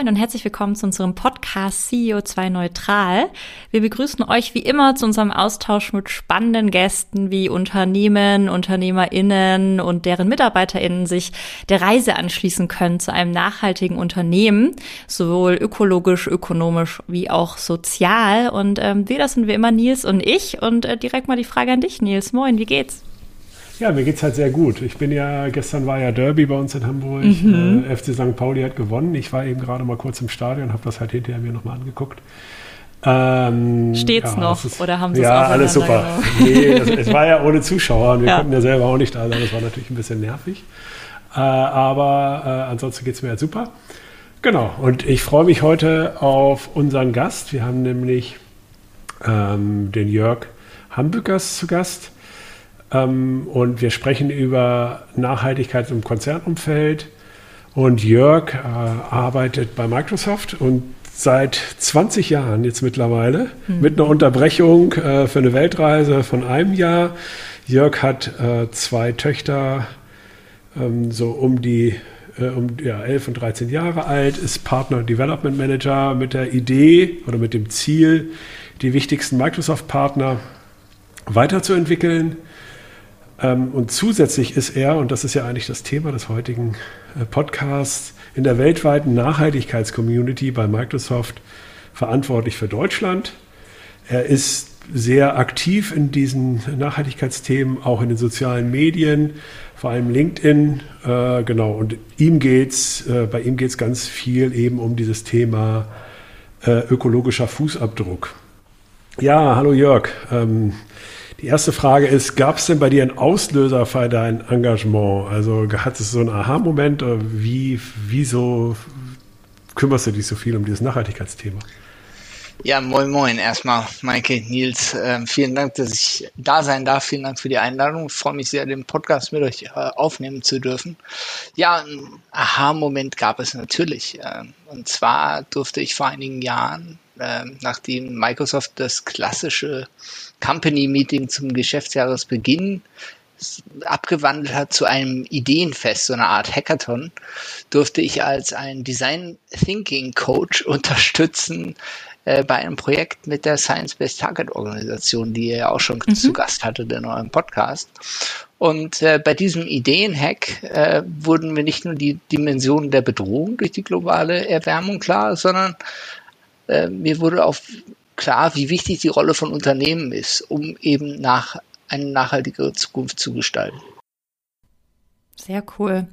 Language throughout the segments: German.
moin und herzlich willkommen zu unserem Podcast CEO2 Neutral. Wir begrüßen euch wie immer zu unserem Austausch mit spannenden Gästen, wie Unternehmen, UnternehmerInnen und deren MitarbeiterInnen sich der Reise anschließen können zu einem nachhaltigen Unternehmen, sowohl ökologisch, ökonomisch wie auch sozial. Und ähm, wir, das sind wie immer Nils und ich. Und äh, direkt mal die Frage an dich, Nils. Moin, wie geht's? Ja, mir geht es halt sehr gut. Ich bin ja, gestern war ja Derby bei uns in Hamburg. Mhm. Äh, FC St. Pauli hat gewonnen. Ich war eben gerade mal kurz im Stadion, habe das halt hinterher mir nochmal angeguckt. Ähm, Steht's ja, noch ist, oder haben Sie es Ja, alles super. nee, es, es, war ja ohne Zuschauer und wir ja. konnten ja selber auch nicht da sein. Das war natürlich ein bisschen nervig. Äh, aber äh, ansonsten geht es mir ja super. Genau, und ich freue mich heute auf unseren Gast. Wir haben nämlich ähm, den Jörg Hambückers zu Gast. Ähm, und wir sprechen über Nachhaltigkeit im Konzernumfeld. Und Jörg äh, arbeitet bei Microsoft und seit 20 Jahren jetzt mittlerweile mhm. mit einer Unterbrechung äh, für eine Weltreise von einem Jahr. Jörg hat äh, zwei Töchter, ähm, so um die äh, um ja, 11 und 13 Jahre alt, ist Partner Development Manager mit der Idee oder mit dem Ziel, die wichtigsten Microsoft-Partner weiterzuentwickeln und zusätzlich ist er, und das ist ja eigentlich das Thema des heutigen äh, Podcasts, in der weltweiten Nachhaltigkeitscommunity bei Microsoft verantwortlich für Deutschland. Er ist sehr aktiv in diesen Nachhaltigkeitsthemen, auch in den sozialen Medien, vor allem LinkedIn. Äh, genau, und ihm geht's, äh, bei ihm geht es ganz viel eben um dieses Thema äh, ökologischer Fußabdruck. Ja, hallo Jörg. Ähm, die erste Frage ist, gab es denn bei dir einen Auslöser für dein Engagement? Also hat es so einen Aha-Moment? Wie, wieso kümmerst du dich so viel um dieses Nachhaltigkeitsthema? Ja, moin moin. Erstmal, Maike, Nils, äh, vielen Dank, dass ich da sein darf. Vielen Dank für die Einladung. Ich freue mich sehr, den Podcast mit euch äh, aufnehmen zu dürfen. Ja, ein Aha-Moment gab es natürlich. Äh, und zwar durfte ich vor einigen Jahren, äh, nachdem Microsoft das klassische Company-Meeting zum Geschäftsjahresbeginn abgewandelt hat zu einem Ideenfest, so eine Art Hackathon, durfte ich als ein Design Thinking Coach unterstützen äh, bei einem Projekt mit der Science-Based Target Organisation, die ihr ja auch schon mhm. zu Gast hattet in eurem Podcast. Und äh, bei diesem Ideenhack äh, wurden mir nicht nur die Dimensionen der Bedrohung durch die globale Erwärmung klar, sondern äh, mir wurde auf klar, wie wichtig die Rolle von Unternehmen ist, um eben nach eine nachhaltigere Zukunft zu gestalten. Sehr cool.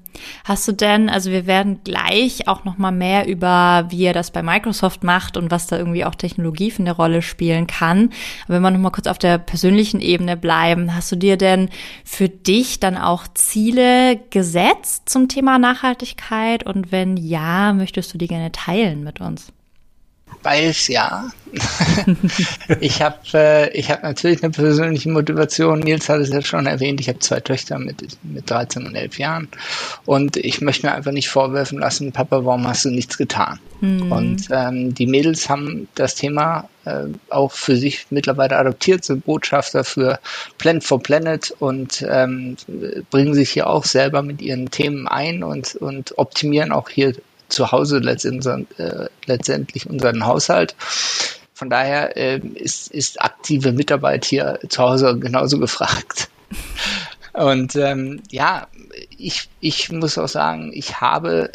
Hast du denn, also wir werden gleich auch noch mal mehr über, wie er das bei Microsoft macht und was da irgendwie auch Technologie für eine Rolle spielen kann. Aber wenn wir noch mal kurz auf der persönlichen Ebene bleiben, hast du dir denn für dich dann auch Ziele gesetzt zum Thema Nachhaltigkeit? Und wenn ja, möchtest du die gerne teilen mit uns? Beides ja. ich habe äh, ich hab natürlich eine persönliche Motivation. Nils hat es ja schon erwähnt. Ich habe zwei Töchter mit, mit 13 und 11 Jahren. Und ich möchte mir einfach nicht vorwerfen lassen, Papa, warum hast du nichts getan? Mhm. Und ähm, die Mädels haben das Thema äh, auch für sich mittlerweile adoptiert, sind Botschafter für Planet for Planet und ähm, bringen sich hier auch selber mit ihren Themen ein und, und optimieren auch hier zu Hause letztendlich, äh, letztendlich unseren Haushalt. Von daher äh, ist, ist aktive Mitarbeit hier zu Hause genauso gefragt. Und ähm, ja, ich, ich muss auch sagen, ich habe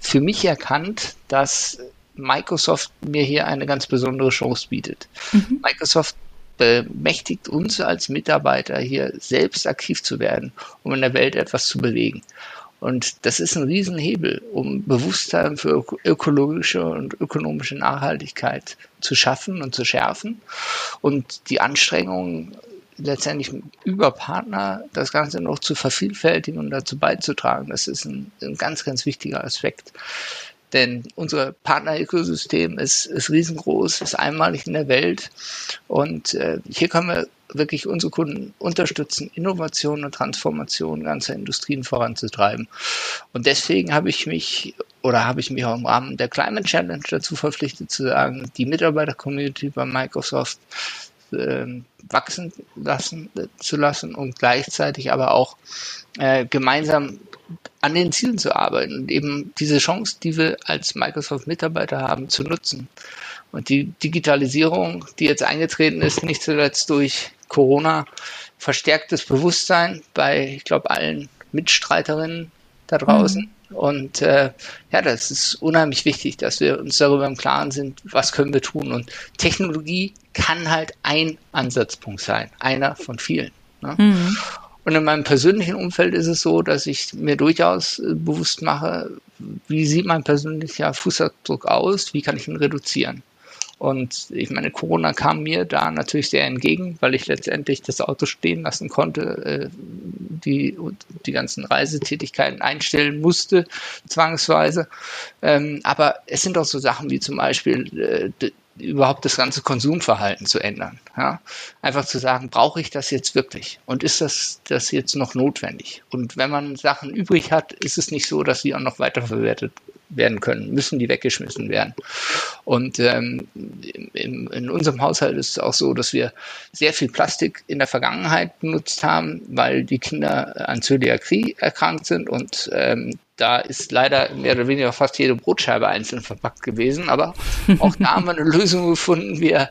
für mich erkannt, dass Microsoft mir hier eine ganz besondere Chance bietet. Mhm. Microsoft bemächtigt uns als Mitarbeiter hier selbst aktiv zu werden, um in der Welt etwas zu bewegen. Und das ist ein Riesenhebel, um Bewusstsein für ökologische und ökonomische Nachhaltigkeit zu schaffen und zu schärfen und die Anstrengungen letztendlich über Partner das Ganze noch zu vervielfältigen und dazu beizutragen. Das ist ein, ein ganz, ganz wichtiger Aspekt. Denn unser Partner-Ökosystem ist, ist riesengroß, ist einmalig in der Welt. Und äh, hier können wir wirklich unsere Kunden unterstützen, Innovation und Transformation ganzer Industrien voranzutreiben. Und deswegen habe ich mich oder habe ich mich auch im Rahmen der Climate Challenge dazu verpflichtet zu sagen, die Mitarbeiter-Community bei Microsoft äh, wachsen lassen, äh, zu lassen und gleichzeitig aber auch äh, gemeinsam an den Zielen zu arbeiten und eben diese Chance, die wir als Microsoft-Mitarbeiter haben, zu nutzen. Und die Digitalisierung, die jetzt eingetreten ist, nicht zuletzt durch Corona, verstärkt das Bewusstsein bei, ich glaube, allen Mitstreiterinnen da draußen. Mhm. Und äh, ja, das ist unheimlich wichtig, dass wir uns darüber im Klaren sind, was können wir tun. Und Technologie kann halt ein Ansatzpunkt sein, einer von vielen. Ne? Mhm. Und in meinem persönlichen Umfeld ist es so, dass ich mir durchaus äh, bewusst mache, wie sieht mein persönlicher Fußabdruck aus, wie kann ich ihn reduzieren. Und ich meine, Corona kam mir da natürlich sehr entgegen, weil ich letztendlich das Auto stehen lassen konnte, äh, die, die ganzen Reisetätigkeiten einstellen musste, zwangsweise. Ähm, aber es sind auch so Sachen wie zum Beispiel äh, überhaupt das ganze Konsumverhalten zu ändern. Ja? Einfach zu sagen, brauche ich das jetzt wirklich? Und ist das, das jetzt noch notwendig? Und wenn man Sachen übrig hat, ist es nicht so, dass sie auch noch weiterverwertet werden können, müssen die weggeschmissen werden. Und ähm, in, in unserem Haushalt ist es auch so, dass wir sehr viel Plastik in der Vergangenheit benutzt haben, weil die Kinder an Zöliakie erkrankt sind und ähm, da ist leider mehr oder weniger fast jede Brotscheibe einzeln verpackt gewesen, aber auch da haben wir eine Lösung gefunden. Wir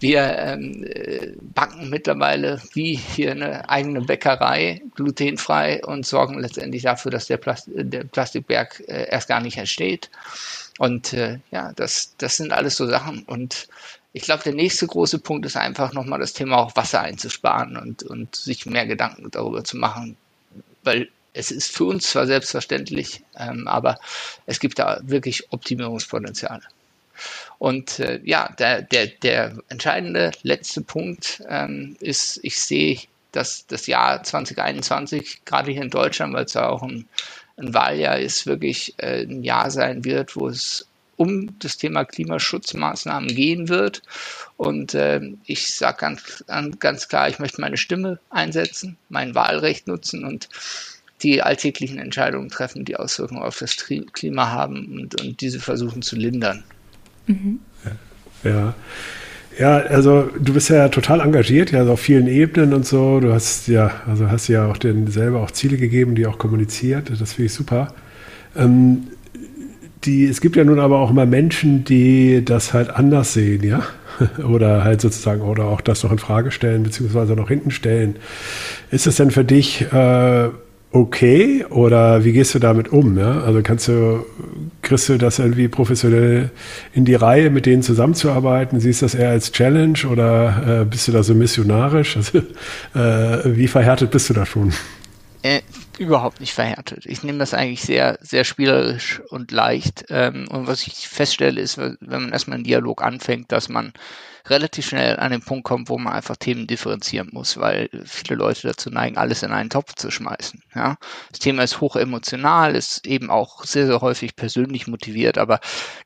wir ähm, äh, backen mittlerweile wie hier eine eigene Bäckerei glutenfrei und sorgen letztendlich dafür, dass der, Plast der Plastikberg äh, erst gar nicht entsteht. Und äh, ja, das, das sind alles so Sachen. Und ich glaube, der nächste große Punkt ist einfach nochmal das Thema auch Wasser einzusparen und, und sich mehr Gedanken darüber zu machen. Weil es ist für uns zwar selbstverständlich, ähm, aber es gibt da wirklich Optimierungspotenziale. Und äh, ja, der, der, der entscheidende letzte Punkt ähm, ist, ich sehe, dass das Jahr 2021, gerade hier in Deutschland, weil es ja auch ein, ein Wahljahr ist, wirklich äh, ein Jahr sein wird, wo es um das Thema Klimaschutzmaßnahmen gehen wird. Und äh, ich sage ganz, ganz klar, ich möchte meine Stimme einsetzen, mein Wahlrecht nutzen und die alltäglichen Entscheidungen treffen, die Auswirkungen auf das Klima haben und, und diese versuchen zu lindern. Mhm. Ja. Ja, also du bist ja total engagiert, ja, also auf vielen Ebenen und so. Du hast ja, also hast ja auch den selber auch Ziele gegeben, die auch kommuniziert. Das finde ich super. Ähm, die, es gibt ja nun aber auch immer Menschen, die das halt anders sehen, ja. Oder halt sozusagen, oder auch das noch in Frage stellen, beziehungsweise noch hinten stellen. Ist es denn für dich äh, okay oder wie gehst du damit um? Ja? Also kannst du, kriegst du das irgendwie professionell in die Reihe, mit denen zusammenzuarbeiten? Siehst du das eher als Challenge oder äh, bist du da so missionarisch? Also, äh, wie verhärtet bist du da schon? Äh, überhaupt nicht verhärtet. Ich nehme das eigentlich sehr, sehr spielerisch und leicht. Ähm, und was ich feststelle, ist, wenn man erstmal einen Dialog anfängt, dass man relativ schnell an den Punkt kommt, wo man einfach Themen differenzieren muss, weil viele Leute dazu neigen, alles in einen Topf zu schmeißen. Ja? Das Thema ist hoch emotional, ist eben auch sehr, sehr häufig persönlich motiviert, aber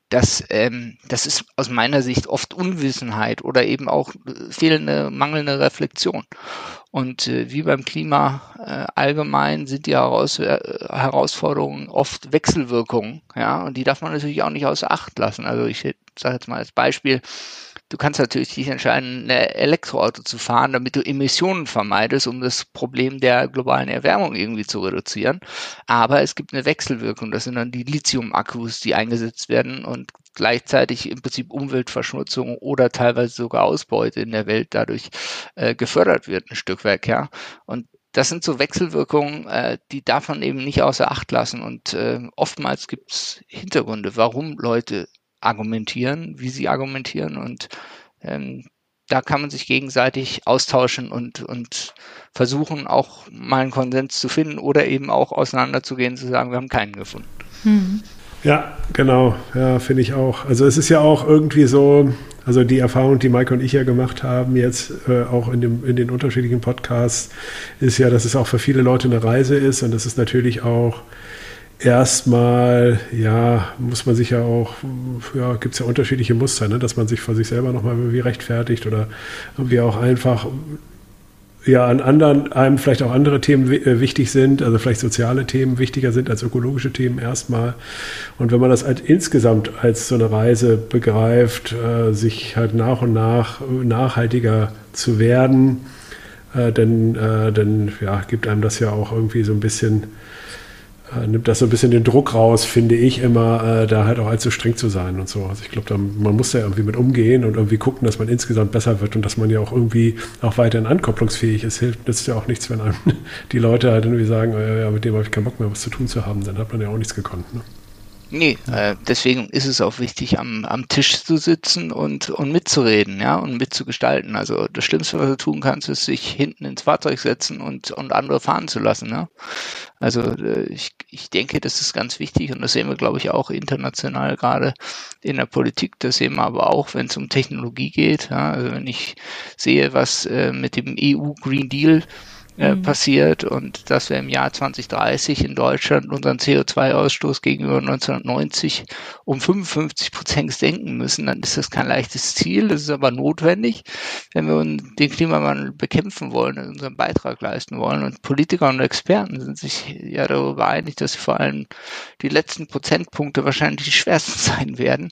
das, ähm, das ist aus meiner Sicht oft Unwissenheit oder eben auch fehlende, mangelnde Reflexion. Und äh, wie beim Klima äh, allgemein sind die Heraus äh, Herausforderungen oft Wechselwirkungen, ja, und die darf man natürlich auch nicht außer Acht lassen. Also ich sage jetzt mal als Beispiel, Du kannst natürlich dich entscheiden, ein Elektroauto zu fahren, damit du Emissionen vermeidest, um das Problem der globalen Erwärmung irgendwie zu reduzieren. Aber es gibt eine Wechselwirkung. Das sind dann die Lithium-Akkus, die eingesetzt werden und gleichzeitig im Prinzip Umweltverschmutzung oder teilweise sogar Ausbeute in der Welt dadurch äh, gefördert wird, ein Stück weit, ja. Und das sind so Wechselwirkungen, äh, die darf man eben nicht außer Acht lassen. Und äh, oftmals gibt es Hintergründe, warum Leute argumentieren, wie sie argumentieren und ähm, da kann man sich gegenseitig austauschen und, und versuchen auch mal einen Konsens zu finden oder eben auch auseinanderzugehen, zu sagen, wir haben keinen gefunden. Mhm. Ja, genau. Ja, finde ich auch. Also es ist ja auch irgendwie so, also die Erfahrung, die Mike und ich ja gemacht haben, jetzt äh, auch in, dem, in den unterschiedlichen Podcasts, ist ja, dass es auch für viele Leute eine Reise ist und das ist natürlich auch erstmal, ja, muss man sich ja auch, ja, gibt es ja unterschiedliche Muster, ne? dass man sich vor sich selber nochmal irgendwie rechtfertigt oder irgendwie auch einfach, ja, an anderen, einem vielleicht auch andere Themen äh, wichtig sind, also vielleicht soziale Themen wichtiger sind als ökologische Themen erstmal. Und wenn man das halt insgesamt als so eine Reise begreift, äh, sich halt nach und nach nachhaltiger zu werden, äh, dann, äh, dann ja, gibt einem das ja auch irgendwie so ein bisschen äh, nimmt das so ein bisschen den Druck raus, finde ich immer, äh, da halt auch allzu streng zu sein und so. Also ich glaube, man muss da irgendwie mit umgehen und irgendwie gucken, dass man insgesamt besser wird und dass man ja auch irgendwie auch weiterhin ankopplungsfähig ist. Hilft nützt ja auch nichts, wenn einem die Leute halt irgendwie sagen, äh, ja, mit dem habe ich keinen Bock mehr, was zu tun zu haben, dann hat man ja auch nichts gekonnt. Ne? Nee, äh, deswegen ist es auch wichtig, am, am Tisch zu sitzen und, und mitzureden, ja, und mitzugestalten. Also das Schlimmste, was du tun kannst, ist sich hinten ins Fahrzeug setzen und, und andere fahren zu lassen. Ja? Also äh, ich, ich denke, das ist ganz wichtig und das sehen wir, glaube ich, auch international gerade in der Politik. Das sehen wir aber auch, wenn es um Technologie geht. Ja? Also wenn ich sehe, was äh, mit dem EU Green Deal äh, mhm. passiert und dass wir im Jahr 2030 in Deutschland unseren CO2-Ausstoß gegenüber 1990 um 55 Prozent senken müssen, dann ist das kein leichtes Ziel. Das ist aber notwendig, wenn wir den Klimawandel bekämpfen wollen und unseren Beitrag leisten wollen. Und Politiker und Experten sind sich ja darüber einig, dass vor allem die letzten Prozentpunkte wahrscheinlich die schwersten sein werden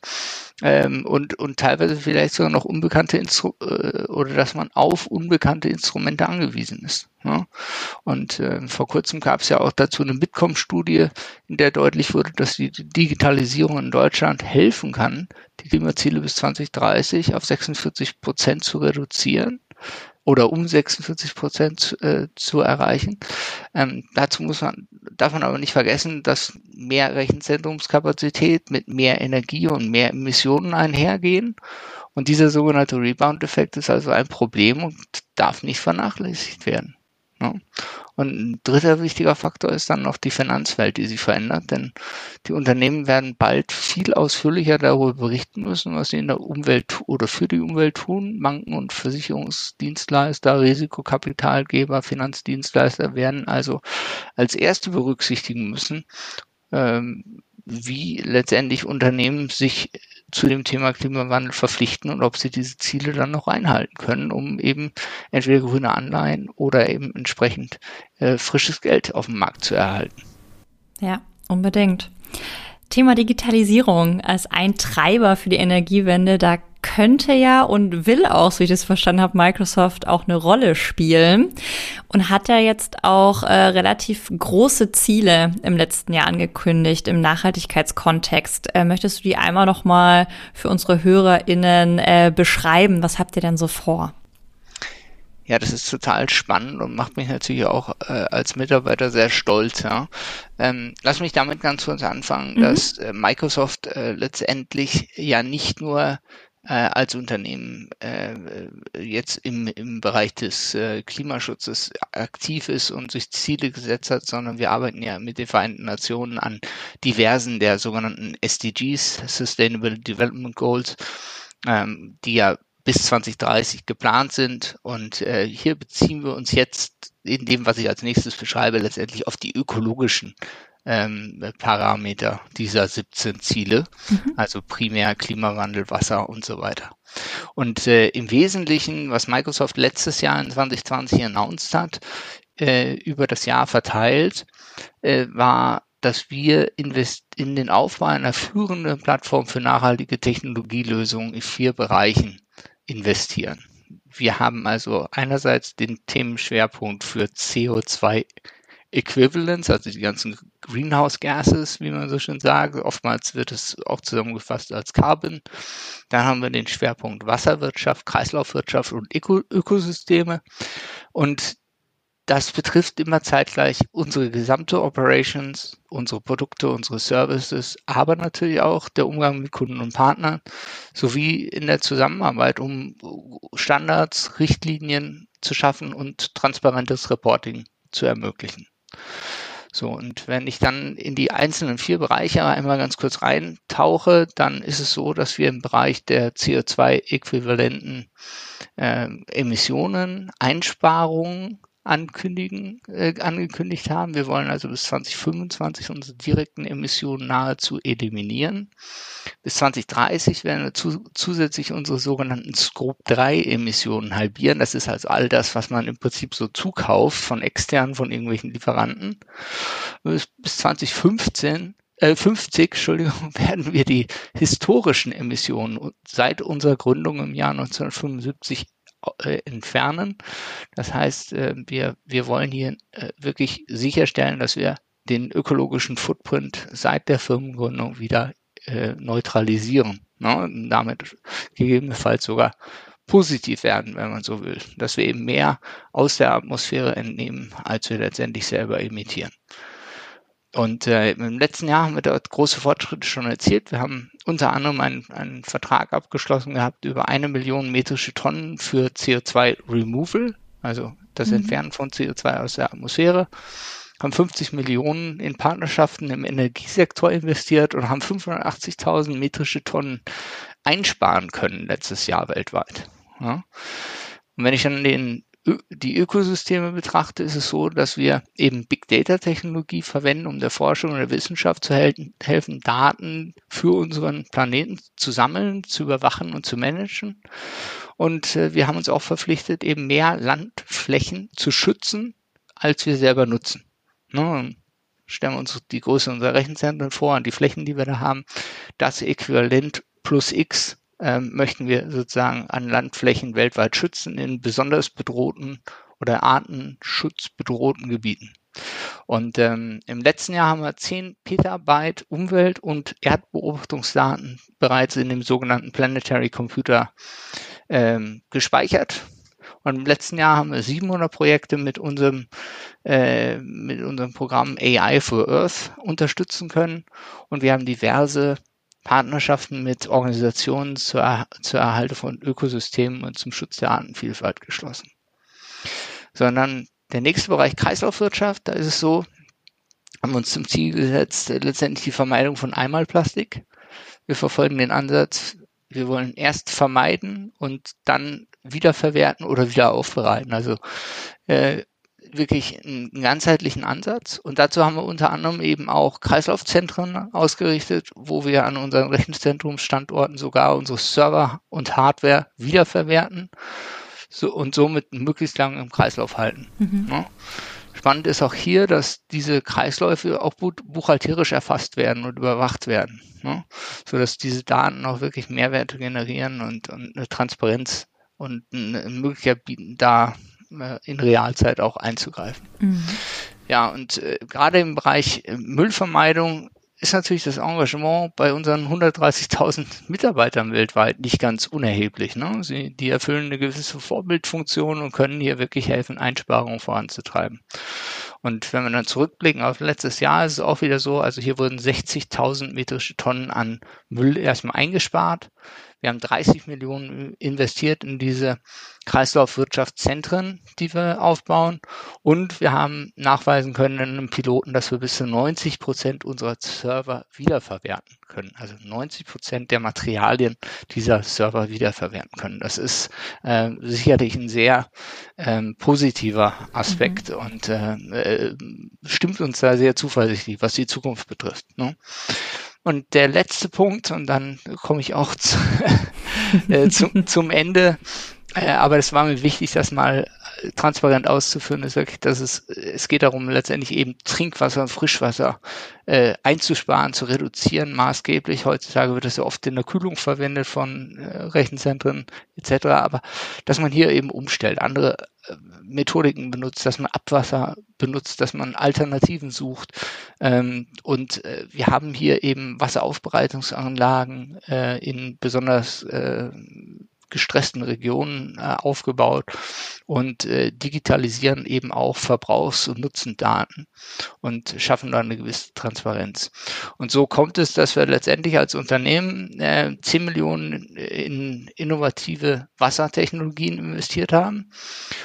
ähm, und, und teilweise vielleicht sogar noch unbekannte Instru äh, oder dass man auf unbekannte Instrumente angewiesen ist. Ne? Und äh, vor kurzem gab es ja auch dazu eine Bitkom-Studie, in der deutlich wurde, dass die Digitalisierung in Deutschland helfen kann, die Klimaziele bis 2030 auf 46 Prozent zu reduzieren oder um 46 Prozent äh, zu erreichen. Ähm, dazu muss man, darf man aber nicht vergessen, dass mehr Rechenzentrumskapazität mit mehr Energie und mehr Emissionen einhergehen. Und dieser sogenannte Rebound-Effekt ist also ein Problem und darf nicht vernachlässigt werden. Ja. Und ein dritter wichtiger Faktor ist dann noch die Finanzwelt, die sich verändert, denn die Unternehmen werden bald viel ausführlicher darüber berichten müssen, was sie in der Umwelt oder für die Umwelt tun. Banken und Versicherungsdienstleister, Risikokapitalgeber, Finanzdienstleister werden also als erste berücksichtigen müssen, ähm, wie letztendlich Unternehmen sich zu dem Thema Klimawandel verpflichten und ob sie diese Ziele dann noch einhalten können, um eben entweder grüne Anleihen oder eben entsprechend äh, frisches Geld auf dem Markt zu erhalten. Ja, unbedingt. Thema Digitalisierung als ein Treiber für die Energiewende, da könnte ja und will auch, so ich das verstanden habe, Microsoft auch eine Rolle spielen und hat ja jetzt auch äh, relativ große Ziele im letzten Jahr angekündigt im Nachhaltigkeitskontext. Äh, möchtest du die einmal noch mal für unsere HörerInnen äh, beschreiben? Was habt ihr denn so vor? Ja, das ist total spannend und macht mich natürlich auch äh, als Mitarbeiter sehr stolz. Ja. Ähm, lass mich damit ganz kurz anfangen, mhm. dass äh, Microsoft äh, letztendlich ja nicht nur äh, als Unternehmen äh, jetzt im, im Bereich des äh, Klimaschutzes aktiv ist und sich Ziele gesetzt hat, sondern wir arbeiten ja mit den Vereinten Nationen an diversen der sogenannten SDGs, Sustainable Development Goals, ähm, die ja bis 2030 geplant sind. Und äh, hier beziehen wir uns jetzt in dem, was ich als nächstes beschreibe, letztendlich auf die ökologischen ähm, Parameter dieser 17 Ziele, mhm. also primär Klimawandel, Wasser und so weiter. Und äh, im Wesentlichen, was Microsoft letztes Jahr in 2020 announced hat, äh, über das Jahr verteilt, äh, war, dass wir in den Aufbau einer führenden Plattform für nachhaltige Technologielösungen in vier Bereichen investieren. Wir haben also einerseits den Themenschwerpunkt für CO2 Equivalents, also die ganzen Greenhouse Gases, wie man so schön sagt. Oftmals wird es auch zusammengefasst als Carbon. Dann haben wir den Schwerpunkt Wasserwirtschaft, Kreislaufwirtschaft und Öko Ökosysteme. Und das betrifft immer zeitgleich unsere gesamte Operations, unsere Produkte, unsere Services, aber natürlich auch der Umgang mit Kunden und Partnern sowie in der Zusammenarbeit, um Standards, Richtlinien zu schaffen und transparentes Reporting zu ermöglichen. So, und wenn ich dann in die einzelnen vier Bereiche einmal ganz kurz reintauche, dann ist es so, dass wir im Bereich der CO2-äquivalenten äh, Emissionen, Einsparungen, ankündigen, äh, angekündigt haben. Wir wollen also bis 2025 unsere direkten Emissionen nahezu eliminieren. Bis 2030 werden wir zu, zusätzlich unsere sogenannten Scope 3 Emissionen halbieren. Das ist also all das, was man im Prinzip so zukauft von externen, von irgendwelchen Lieferanten. Bis, bis 2015 äh, 50, Entschuldigung, werden wir die historischen Emissionen seit unserer Gründung im Jahr 1975 äh, entfernen. Das heißt, äh, wir, wir wollen hier äh, wirklich sicherstellen, dass wir den ökologischen Footprint seit der Firmengründung wieder äh, neutralisieren. Ne? Und damit gegebenenfalls sogar positiv werden, wenn man so will. Dass wir eben mehr aus der Atmosphäre entnehmen, als wir letztendlich selber emittieren. Und äh, im letzten Jahr haben wir dort große Fortschritte schon erzielt. Wir haben unter anderem einen, einen Vertrag abgeschlossen gehabt über eine Million metrische Tonnen für CO2-Removal, also das mhm. Entfernen von CO2 aus der Atmosphäre haben 50 Millionen in Partnerschaften im Energiesektor investiert und haben 580.000 metrische Tonnen einsparen können letztes Jahr weltweit. Ja. Und wenn ich dann den, die Ökosysteme betrachte, ist es so, dass wir eben Big Data Technologie verwenden, um der Forschung und der Wissenschaft zu helfen, helfen Daten für unseren Planeten zu sammeln, zu überwachen und zu managen. Und äh, wir haben uns auch verpflichtet, eben mehr Landflächen zu schützen, als wir selber nutzen. Ne? Stellen wir uns die Größe unserer Rechenzentren vor und die Flächen, die wir da haben. Das Äquivalent plus X ähm, möchten wir sozusagen an Landflächen weltweit schützen in besonders bedrohten oder artenschutzbedrohten Gebieten. Und ähm, im letzten Jahr haben wir 10 Petabyte Umwelt- und Erdbeobachtungsdaten bereits in dem sogenannten Planetary Computer ähm, gespeichert. Und im letzten Jahr haben wir 700 Projekte mit unserem, äh, mit unserem Programm AI for Earth unterstützen können. Und wir haben diverse Partnerschaften mit Organisationen zur, zur Erhaltung von Ökosystemen und zum Schutz der Artenvielfalt geschlossen. Sondern der nächste Bereich Kreislaufwirtschaft, da ist es so, haben wir uns zum Ziel gesetzt, letztendlich die Vermeidung von Einmalplastik. Wir verfolgen den Ansatz, wir wollen erst vermeiden und dann wiederverwerten oder wieder aufbereiten. Also äh, wirklich einen ganzheitlichen Ansatz. Und dazu haben wir unter anderem eben auch Kreislaufzentren ausgerichtet, wo wir an unseren Rechenzentrumsstandorten sogar unsere Server und Hardware wiederverwerten so, und somit möglichst lange im Kreislauf halten. Mhm. Ja. Spannend ist auch hier, dass diese Kreisläufe auch buchhalterisch erfasst werden und überwacht werden, ne? sodass diese Daten auch wirklich Mehrwerte generieren und, und eine Transparenz und eine Möglichkeit bieten, da in Realzeit auch einzugreifen. Mhm. Ja, und äh, gerade im Bereich äh, Müllvermeidung ist natürlich das Engagement bei unseren 130.000 Mitarbeitern weltweit nicht ganz unerheblich. Ne? Sie, die erfüllen eine gewisse Vorbildfunktion und können hier wirklich helfen, Einsparungen voranzutreiben. Und wenn wir dann zurückblicken auf letztes Jahr, ist es auch wieder so, also hier wurden 60.000 metrische Tonnen an Müll erstmal eingespart. Wir haben 30 Millionen investiert in diese Kreislaufwirtschaftszentren, die wir aufbauen. Und wir haben nachweisen können in einem Piloten, dass wir bis zu 90 Prozent unserer Server wiederverwerten können. Also 90 Prozent der Materialien dieser Server wiederverwerten können. Das ist äh, sicherlich ein sehr ähm, positiver Aspekt mhm. und äh, äh, stimmt uns da sehr zuversichtlich, was die Zukunft betrifft. Ne? Und der letzte Punkt, und dann komme ich auch zu, äh, zum, zum Ende, äh, aber es war mir wichtig, das mal transparent auszuführen, ist wirklich, dass es, es geht darum, letztendlich eben Trinkwasser und Frischwasser äh, einzusparen, zu reduzieren, maßgeblich. Heutzutage wird das ja oft in der Kühlung verwendet von äh, Rechenzentren etc., aber dass man hier eben umstellt, andere äh, Methodiken benutzt, dass man Abwasser benutzt, dass man Alternativen sucht. Ähm, und äh, wir haben hier eben Wasseraufbereitungsanlagen äh, in besonders äh, gestressten Regionen äh, aufgebaut und äh, digitalisieren eben auch Verbrauchs- und Nutzendaten und schaffen dann eine gewisse Transparenz. Und so kommt es, dass wir letztendlich als Unternehmen äh, 10 Millionen in innovative Wassertechnologien investiert haben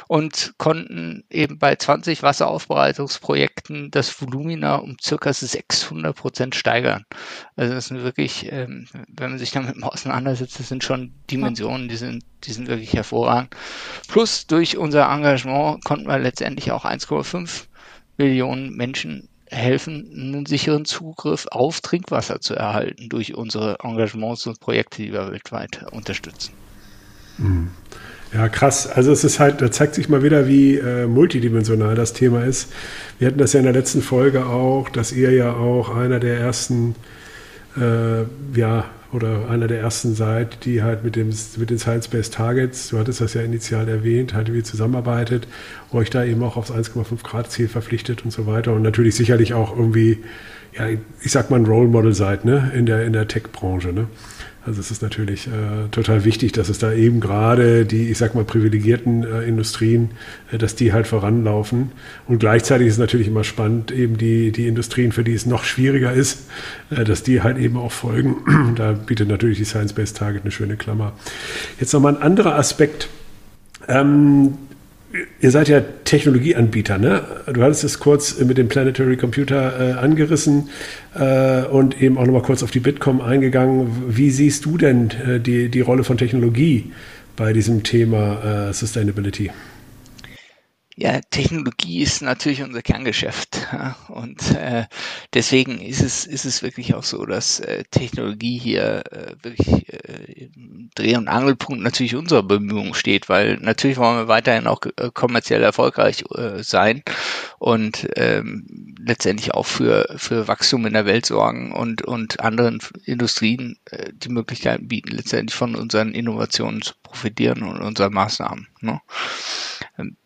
und konnten eben bei 20 Wasseraufbereitungsprojekten das Volumina um circa 600 Prozent steigern. Also das sind wirklich, ähm, wenn man sich damit mal auseinandersetzt, das sind schon Dimensionen, die sind, die sind wirklich hervorragend. Plus durch unser Engagement konnten wir letztendlich auch 1,5 Millionen Menschen helfen, einen sicheren Zugriff auf Trinkwasser zu erhalten durch unsere Engagements und Projekte, die wir weltweit unterstützen. Mhm. Ja, krass. Also es ist halt, da zeigt sich mal wieder, wie äh, multidimensional das Thema ist. Wir hatten das ja in der letzten Folge auch, dass ihr ja auch einer der ersten äh, ja, oder einer der ersten seid, die halt mit, dem, mit den Science-Based Targets, du hattest das ja initial erwähnt, halt wie zusammenarbeitet, euch da eben auch aufs 1,5 Grad Ziel verpflichtet und so weiter und natürlich sicherlich auch irgendwie, ja, ich sag mal ein Role Model seid, ne, in der, in der Tech-Branche, ne. Also es ist natürlich äh, total wichtig, dass es da eben gerade die, ich sag mal, privilegierten äh, Industrien, äh, dass die halt voranlaufen. Und gleichzeitig ist es natürlich immer spannend, eben die, die Industrien, für die es noch schwieriger ist, äh, dass die halt eben auch folgen. da bietet natürlich die Science-Based Target eine schöne Klammer. Jetzt nochmal ein anderer Aspekt. Ähm, Ihr seid ja Technologieanbieter, ne? Du hattest es kurz mit dem Planetary Computer äh, angerissen äh, und eben auch nochmal kurz auf die Bitkom eingegangen. Wie siehst du denn äh, die, die Rolle von Technologie bei diesem Thema äh, Sustainability? Ja, Technologie ist natürlich unser Kerngeschäft. Und äh, deswegen ist es, ist es wirklich auch so, dass äh, Technologie hier äh, wirklich äh, Dreh- und Angelpunkt natürlich unserer Bemühungen steht, weil natürlich wollen wir weiterhin auch äh, kommerziell erfolgreich äh, sein und ähm, letztendlich auch für, für Wachstum in der Welt sorgen und, und anderen Industrien äh, die Möglichkeiten bieten, letztendlich von unseren Innovationen zu profitieren und unseren Maßnahmen. Ne? Ähm,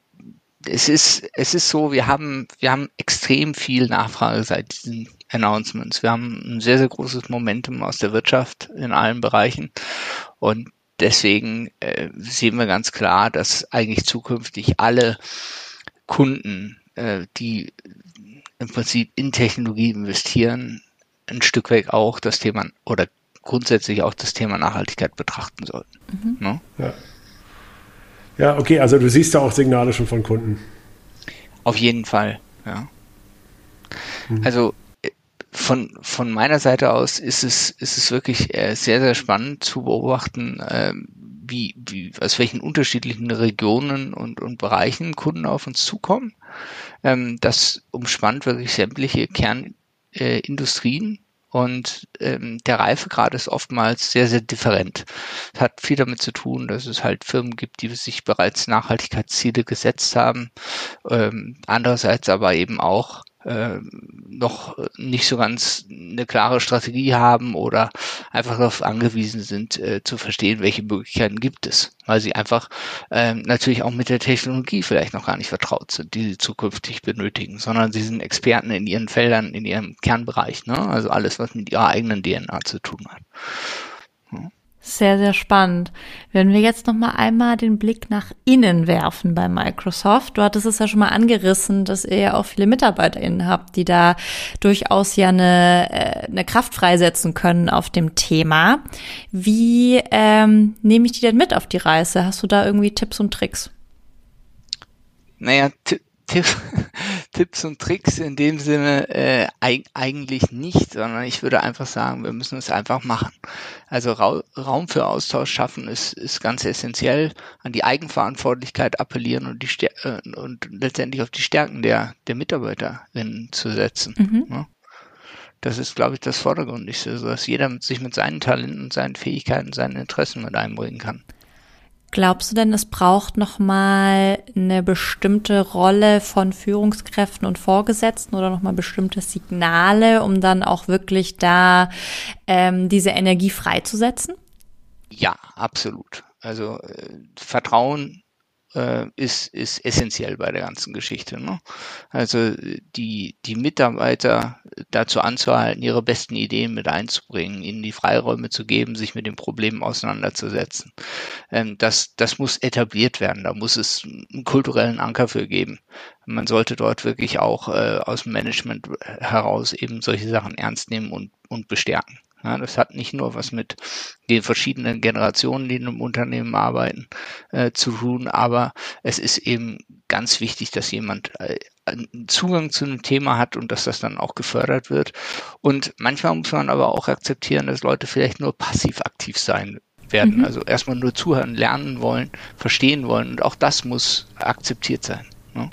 es ist, es ist so, wir haben, wir haben extrem viel Nachfrage seit diesen Announcements. Wir haben ein sehr, sehr großes Momentum aus der Wirtschaft in allen Bereichen. Und deswegen äh, sehen wir ganz klar, dass eigentlich zukünftig alle Kunden, äh, die im Prinzip in Technologie investieren, ein Stück weit auch das Thema oder grundsätzlich auch das Thema Nachhaltigkeit betrachten sollten. Mhm. Ne? Ja. Ja, okay, also du siehst da auch Signale schon von Kunden. Auf jeden Fall, ja. Mhm. Also äh, von, von meiner Seite aus ist es, ist es wirklich äh, sehr, sehr spannend zu beobachten, ähm, wie, wie, aus welchen unterschiedlichen Regionen und, und Bereichen Kunden auf uns zukommen. Ähm, das umspannt wirklich sämtliche Kernindustrien. Äh, und ähm, der Reifegrad ist oftmals sehr, sehr different. Das hat viel damit zu tun, dass es halt Firmen gibt, die sich bereits Nachhaltigkeitsziele gesetzt haben. Ähm, andererseits aber eben auch äh, noch nicht so ganz eine klare Strategie haben oder einfach darauf angewiesen sind, äh, zu verstehen, welche Möglichkeiten gibt es, weil sie einfach äh, natürlich auch mit der Technologie vielleicht noch gar nicht vertraut sind, die sie zukünftig benötigen, sondern sie sind Experten in ihren Feldern, in ihrem Kernbereich, ne? also alles, was mit ihrer eigenen DNA zu tun hat. Ja. Sehr, sehr spannend. Wenn wir jetzt noch mal einmal den Blick nach innen werfen bei Microsoft. Du hattest es ja schon mal angerissen, dass ihr ja auch viele MitarbeiterInnen habt, die da durchaus ja eine, äh, eine Kraft freisetzen können auf dem Thema. Wie ähm, nehme ich die denn mit auf die Reise? Hast du da irgendwie Tipps und Tricks? Naja, Tipp, Tipps und Tricks in dem Sinne äh, eigentlich nicht, sondern ich würde einfach sagen, wir müssen es einfach machen. Also Ra Raum für Austausch schaffen ist, ist ganz essentiell, an die Eigenverantwortlichkeit appellieren und, die Stär äh, und letztendlich auf die Stärken der, der Mitarbeiterinnen zu setzen. Mhm. Ja. Das ist, glaube ich, das Vordergründigste, sodass jeder sich mit seinen Talenten, seinen Fähigkeiten, seinen Interessen mit einbringen kann. Glaubst du denn, es braucht nochmal eine bestimmte Rolle von Führungskräften und Vorgesetzten oder nochmal bestimmte Signale, um dann auch wirklich da ähm, diese Energie freizusetzen? Ja, absolut. Also äh, Vertrauen äh, ist, ist essentiell bei der ganzen Geschichte. Ne? Also die, die Mitarbeiter dazu anzuhalten, ihre besten Ideen mit einzubringen, ihnen die Freiräume zu geben, sich mit den Problemen auseinanderzusetzen. Ähm, das, das muss etabliert werden. Da muss es einen kulturellen Anker für geben. Man sollte dort wirklich auch äh, aus dem Management heraus eben solche Sachen ernst nehmen und, und bestärken. Ja, das hat nicht nur was mit den verschiedenen Generationen, die in einem Unternehmen arbeiten, äh, zu tun, aber es ist eben ganz wichtig, dass jemand äh, einen Zugang zu einem Thema hat und dass das dann auch gefördert wird. Und manchmal muss man aber auch akzeptieren, dass Leute vielleicht nur passiv aktiv sein werden. Mhm. Also erstmal nur zuhören, lernen wollen, verstehen wollen. Und auch das muss akzeptiert sein. Ne?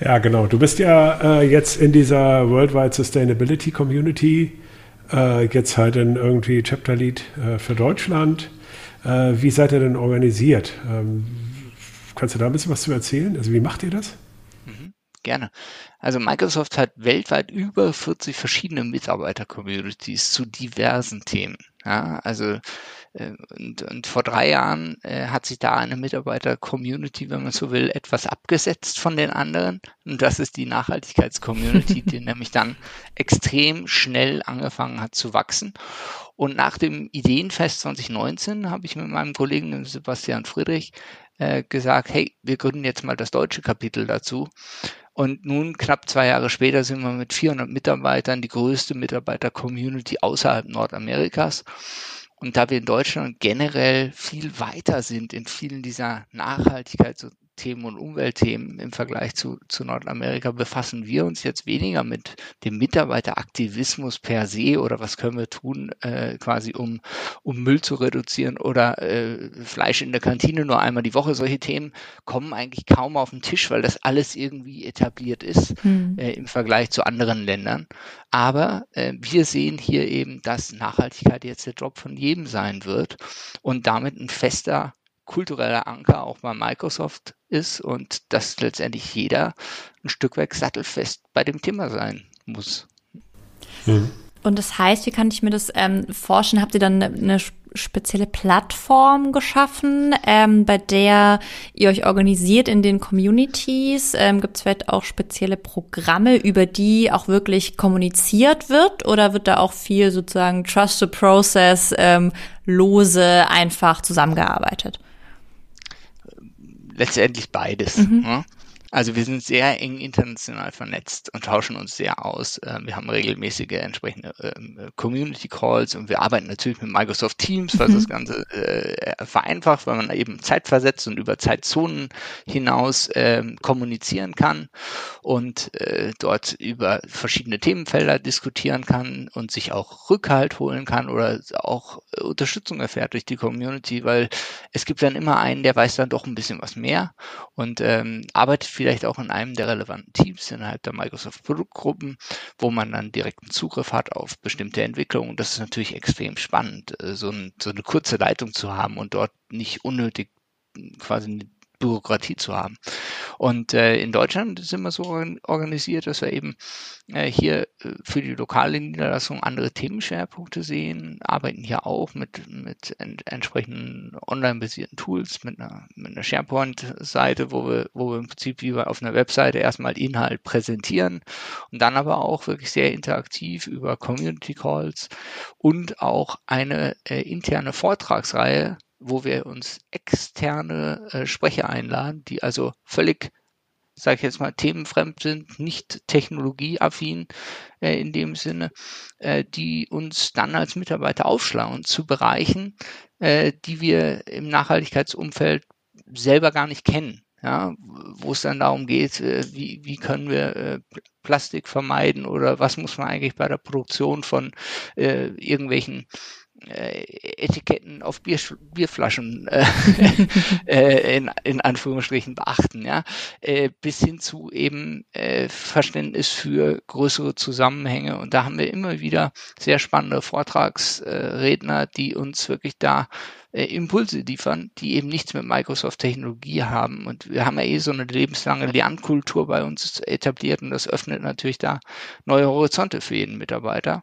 Ja, genau. Du bist ja äh, jetzt in dieser Worldwide Sustainability Community äh, jetzt halt dann irgendwie Chapter Lead äh, für Deutschland. Äh, wie seid ihr denn organisiert? Ähm, kannst du da ein bisschen was zu erzählen? Also wie macht ihr das? Mhm, gerne. Also Microsoft hat weltweit über 40 verschiedene Mitarbeiter-Communities zu diversen Themen. Ja, also und, und vor drei Jahren äh, hat sich da eine Mitarbeiter-Community, wenn man so will, etwas abgesetzt von den anderen. Und das ist die Nachhaltigkeits-Community, die nämlich dann extrem schnell angefangen hat zu wachsen. Und nach dem Ideenfest 2019 habe ich mit meinem Kollegen Sebastian Friedrich äh, gesagt, hey, wir gründen jetzt mal das deutsche Kapitel dazu. Und nun, knapp zwei Jahre später, sind wir mit 400 Mitarbeitern die größte Mitarbeiter-Community außerhalb Nordamerikas. Und da wir in Deutschland generell viel weiter sind in vielen dieser Nachhaltigkeits- Themen und Umweltthemen im Vergleich zu, zu Nordamerika befassen wir uns jetzt weniger mit dem Mitarbeiteraktivismus per se oder was können wir tun, äh, quasi um, um Müll zu reduzieren oder äh, Fleisch in der Kantine nur einmal die Woche. Solche Themen kommen eigentlich kaum auf den Tisch, weil das alles irgendwie etabliert ist hm. äh, im Vergleich zu anderen Ländern. Aber äh, wir sehen hier eben, dass Nachhaltigkeit jetzt der Job von jedem sein wird und damit ein fester kultureller Anker auch bei Microsoft ist und dass letztendlich jeder ein Stück weit sattelfest bei dem Thema sein muss. Mhm. Und das heißt, wie kann ich mir das ähm, forschen? Habt ihr dann eine, eine spezielle Plattform geschaffen, ähm, bei der ihr euch organisiert in den Communities? Ähm, Gibt es vielleicht auch spezielle Programme, über die auch wirklich kommuniziert wird? Oder wird da auch viel sozusagen Trust the Process ähm, lose einfach zusammengearbeitet? Letztendlich beides. Mhm. Ne? Also wir sind sehr eng international vernetzt und tauschen uns sehr aus. Ähm, wir haben regelmäßige entsprechende ähm, Community Calls und wir arbeiten natürlich mit Microsoft Teams, was mhm. das Ganze äh, vereinfacht, weil man eben zeitversetzt und über Zeitzonen hinaus ähm, kommunizieren kann und äh, dort über verschiedene Themenfelder diskutieren kann und sich auch Rückhalt holen kann oder auch Unterstützung erfährt durch die Community, weil es gibt dann immer einen, der weiß dann doch ein bisschen was mehr und ähm, arbeitet viel vielleicht auch in einem der relevanten Teams innerhalb der Microsoft Produktgruppen, wo man dann direkten Zugriff hat auf bestimmte Entwicklungen. Das ist natürlich extrem spannend, äh, so, ein, so eine kurze Leitung zu haben und dort nicht unnötig quasi eine Bürokratie zu haben. Und äh, in Deutschland sind wir so organisiert, dass wir eben äh, hier äh, für die lokale Niederlassung andere Themenschwerpunkte sehen, arbeiten hier auch mit, mit ent entsprechenden online-basierten Tools, mit einer, mit einer SharePoint-Seite, wo wir, wo wir im Prinzip wie auf einer Webseite erstmal Inhalt präsentieren und dann aber auch wirklich sehr interaktiv über Community Calls und auch eine äh, interne Vortragsreihe wo wir uns externe äh, Sprecher einladen, die also völlig, sage ich jetzt mal, themenfremd sind, nicht technologieaffin äh, in dem Sinne, äh, die uns dann als Mitarbeiter aufschlauen zu Bereichen, äh, die wir im Nachhaltigkeitsumfeld selber gar nicht kennen. Ja, wo es dann darum geht, äh, wie, wie können wir äh, Plastik vermeiden oder was muss man eigentlich bei der Produktion von irgendwelchen Etiketten auf Bier, Bierflaschen äh, äh, in, in Anführungsstrichen beachten, ja, äh, bis hin zu eben äh, Verständnis für größere Zusammenhänge. Und da haben wir immer wieder sehr spannende Vortragsredner, die uns wirklich da äh, Impulse liefern, die eben nichts mit Microsoft-Technologie haben. Und wir haben ja eh so eine lebenslange Lernkultur bei uns etabliert und das öffnet natürlich da neue Horizonte für jeden Mitarbeiter.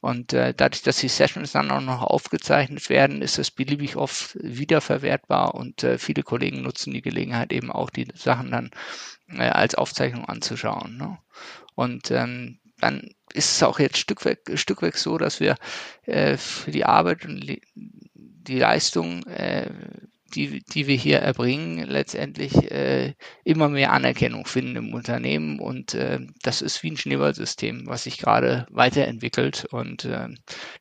Und äh, dadurch, dass die Sessions dann auch noch aufgezeichnet werden, ist es beliebig oft wiederverwertbar und äh, viele Kollegen nutzen die Gelegenheit eben auch, die Sachen dann äh, als Aufzeichnung anzuschauen. Ne? Und ähm, dann ist es auch jetzt Stück weg, Stück weg so, dass wir äh, für die Arbeit und die Leistung äh, die, die wir hier erbringen, letztendlich äh, immer mehr Anerkennung finden im Unternehmen. Und äh, das ist wie ein Schneeballsystem, was sich gerade weiterentwickelt. Und äh,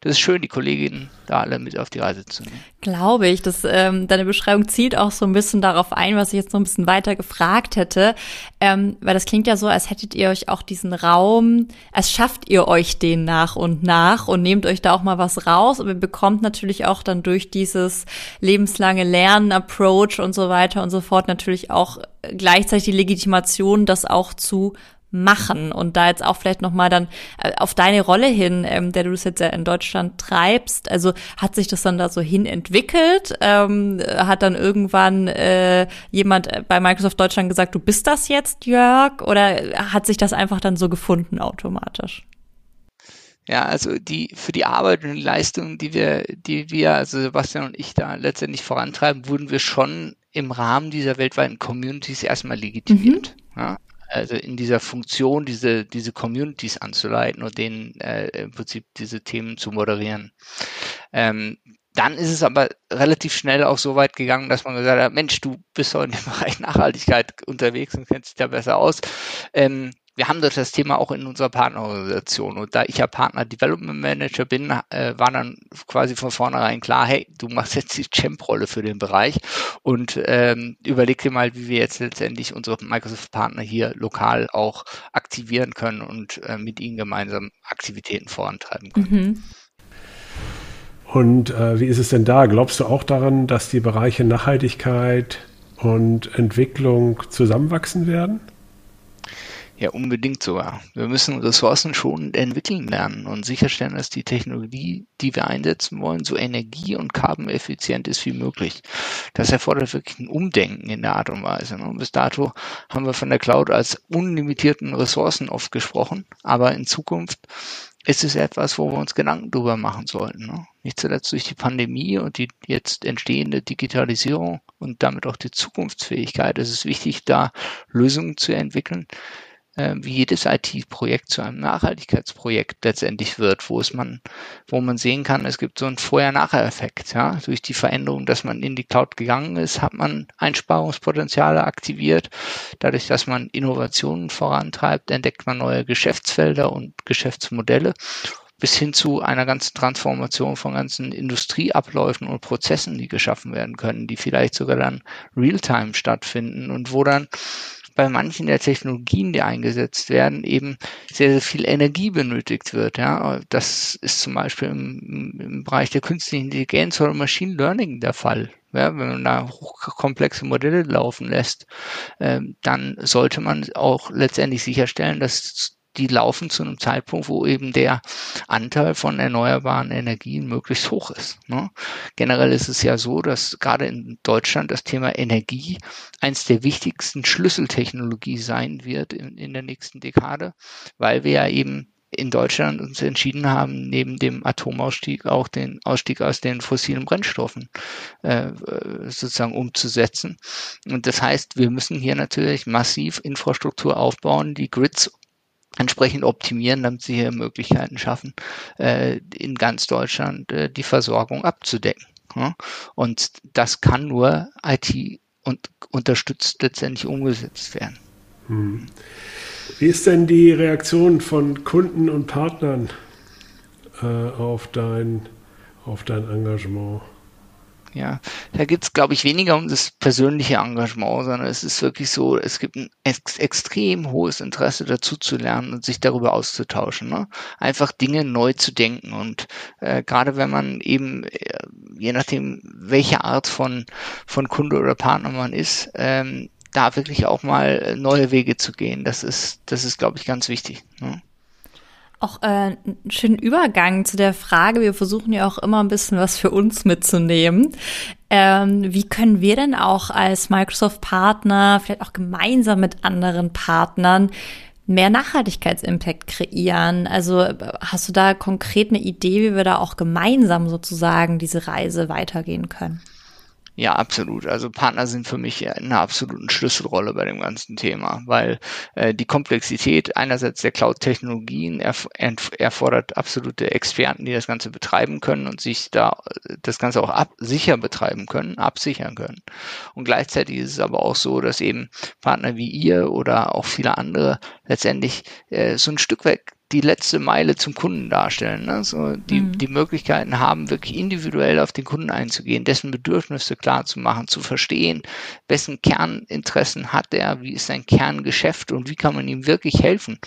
das ist schön, die Kolleginnen da alle mit auf die Reise zu nehmen. Glaube ich. dass ähm, deine Beschreibung zielt auch so ein bisschen darauf ein, was ich jetzt noch ein bisschen weiter gefragt hätte. Ähm, weil das klingt ja so, als hättet ihr euch auch diesen Raum, als schafft ihr euch den nach und nach und nehmt euch da auch mal was raus. Und ihr bekommt natürlich auch dann durch dieses lebenslange Lernen Approach und so weiter und so fort natürlich auch gleichzeitig die Legitimation, das auch zu machen und da jetzt auch vielleicht noch mal dann äh, auf deine Rolle hin, ähm, der du das jetzt ja in Deutschland treibst. Also hat sich das dann da so hin entwickelt? Ähm, hat dann irgendwann äh, jemand bei Microsoft Deutschland gesagt, du bist das jetzt, Jörg? Oder hat sich das einfach dann so gefunden automatisch? Ja, also die für die Arbeit und die Leistung, die wir, die wir, also Sebastian und ich da letztendlich vorantreiben, wurden wir schon im Rahmen dieser weltweiten Communities erstmal legitimiert. Mhm. Ja, also in dieser Funktion, diese, diese Communities anzuleiten und denen äh, im Prinzip diese Themen zu moderieren. Ähm, dann ist es aber relativ schnell auch so weit gegangen, dass man gesagt hat, Mensch, du bist doch in dem Bereich Nachhaltigkeit unterwegs und kennst dich da besser aus. Ähm, wir haben das Thema auch in unserer Partnerorganisation. Und da ich ja Partner Development Manager bin, äh, war dann quasi von vornherein klar, hey, du machst jetzt die Champ-Rolle für den Bereich und ähm, überleg dir mal, wie wir jetzt letztendlich unsere Microsoft-Partner hier lokal auch aktivieren können und äh, mit ihnen gemeinsam Aktivitäten vorantreiben können. Mhm. Und äh, wie ist es denn da? Glaubst du auch daran, dass die Bereiche Nachhaltigkeit und Entwicklung zusammenwachsen werden? Ja, unbedingt sogar. Wir müssen Ressourcen schon entwickeln lernen und sicherstellen, dass die Technologie, die wir einsetzen wollen, so energie- und carbon-effizient ist wie möglich. Das erfordert wirklich ein Umdenken in der Art und Weise. Und bis dato haben wir von der Cloud als unlimitierten Ressourcen oft gesprochen, aber in Zukunft ist es etwas, wo wir uns Gedanken drüber machen sollten. Ne? Nicht zuletzt durch die Pandemie und die jetzt entstehende Digitalisierung und damit auch die Zukunftsfähigkeit ist es wichtig, da Lösungen zu entwickeln, wie jedes IT-Projekt zu einem Nachhaltigkeitsprojekt letztendlich wird, wo es man, wo man sehen kann, es gibt so einen Vorher-Nachher-Effekt. Ja? Durch die Veränderung, dass man in die Cloud gegangen ist, hat man Einsparungspotenziale aktiviert. Dadurch, dass man Innovationen vorantreibt, entdeckt man neue Geschäftsfelder und Geschäftsmodelle bis hin zu einer ganzen Transformation von ganzen Industrieabläufen und Prozessen, die geschaffen werden können, die vielleicht sogar dann real-time stattfinden und wo dann bei manchen der Technologien, die eingesetzt werden, eben sehr, sehr viel Energie benötigt wird. Ja, das ist zum Beispiel im, im Bereich der künstlichen Intelligenz oder Machine Learning der Fall. Ja, wenn man da hochkomplexe Modelle laufen lässt, äh, dann sollte man auch letztendlich sicherstellen, dass die laufen zu einem Zeitpunkt, wo eben der Anteil von erneuerbaren Energien möglichst hoch ist. Ne? Generell ist es ja so, dass gerade in Deutschland das Thema Energie eins der wichtigsten Schlüsseltechnologie sein wird in, in der nächsten Dekade, weil wir ja eben in Deutschland uns entschieden haben, neben dem Atomausstieg auch den Ausstieg aus den fossilen Brennstoffen äh, sozusagen umzusetzen. Und das heißt, wir müssen hier natürlich massiv Infrastruktur aufbauen, die Grids entsprechend optimieren, damit sie hier Möglichkeiten schaffen, äh, in ganz Deutschland äh, die Versorgung abzudecken. Und das kann nur IT und unterstützt letztendlich umgesetzt werden. Hm. Wie ist denn die Reaktion von Kunden und Partnern äh, auf, dein, auf dein Engagement? Ja, da geht es, glaube ich, weniger um das persönliche Engagement, sondern es ist wirklich so, es gibt ein ex extrem hohes Interesse dazu zu lernen und sich darüber auszutauschen. Ne? Einfach Dinge neu zu denken. Und äh, gerade wenn man eben, äh, je nachdem, welche Art von, von Kunde oder Partner man ist, ähm, da wirklich auch mal neue Wege zu gehen, das ist, das ist, glaube ich, ganz wichtig. Ne? Auch äh, einen schönen Übergang zu der Frage. Wir versuchen ja auch immer ein bisschen was für uns mitzunehmen. Ähm, wie können wir denn auch als Microsoft-Partner, vielleicht auch gemeinsam mit anderen Partnern, mehr Nachhaltigkeitsimpact kreieren? Also hast du da konkret eine Idee, wie wir da auch gemeinsam sozusagen diese Reise weitergehen können? Ja, absolut. Also Partner sind für mich in einer absoluten Schlüsselrolle bei dem ganzen Thema, weil äh, die Komplexität einerseits der Cloud-Technologien erf erfordert absolute Experten, die das Ganze betreiben können und sich da äh, das Ganze auch ab sicher betreiben können, absichern können. Und gleichzeitig ist es aber auch so, dass eben Partner wie ihr oder auch viele andere letztendlich äh, so ein Stück weit die letzte Meile zum Kunden darstellen. Ne? So die, mhm. die Möglichkeiten haben, wirklich individuell auf den Kunden einzugehen, dessen Bedürfnisse klar zu machen, zu verstehen, wessen Kerninteressen hat er, wie ist sein Kerngeschäft und wie kann man ihm wirklich helfen.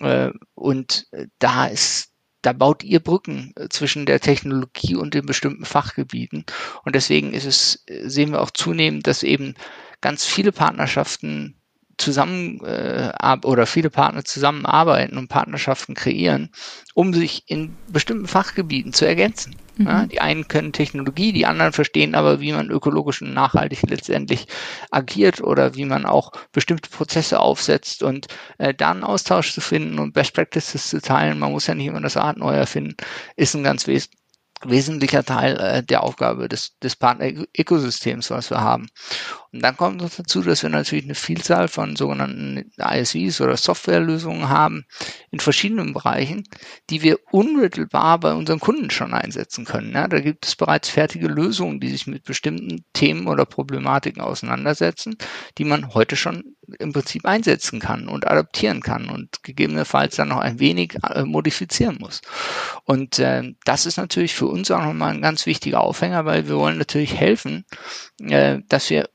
Äh, und da ist da baut ihr Brücken zwischen der Technologie und den bestimmten Fachgebieten. Und deswegen ist es, sehen wir auch zunehmend, dass eben ganz viele Partnerschaften zusammen äh, oder viele Partner zusammenarbeiten und Partnerschaften kreieren, um sich in bestimmten Fachgebieten zu ergänzen. Mhm. Ja, die einen können Technologie, die anderen verstehen aber, wie man ökologisch und nachhaltig letztendlich agiert oder wie man auch bestimmte Prozesse aufsetzt und äh, da einen Austausch zu finden und Best Practices zu teilen. Man muss ja nicht immer das Rad neu erfinden, ist ein ganz wes wesentlicher Teil äh, der Aufgabe des, des Partner-Ökosystems, was wir haben. Und dann kommt noch dazu, dass wir natürlich eine Vielzahl von sogenannten ISVs oder Softwarelösungen haben in verschiedenen Bereichen, die wir unmittelbar bei unseren Kunden schon einsetzen können. Ja, da gibt es bereits fertige Lösungen, die sich mit bestimmten Themen oder Problematiken auseinandersetzen, die man heute schon im Prinzip einsetzen kann und adaptieren kann und gegebenenfalls dann noch ein wenig äh, modifizieren muss. Und äh, das ist natürlich für uns auch nochmal ein ganz wichtiger Aufhänger, weil wir wollen natürlich helfen, äh, dass wir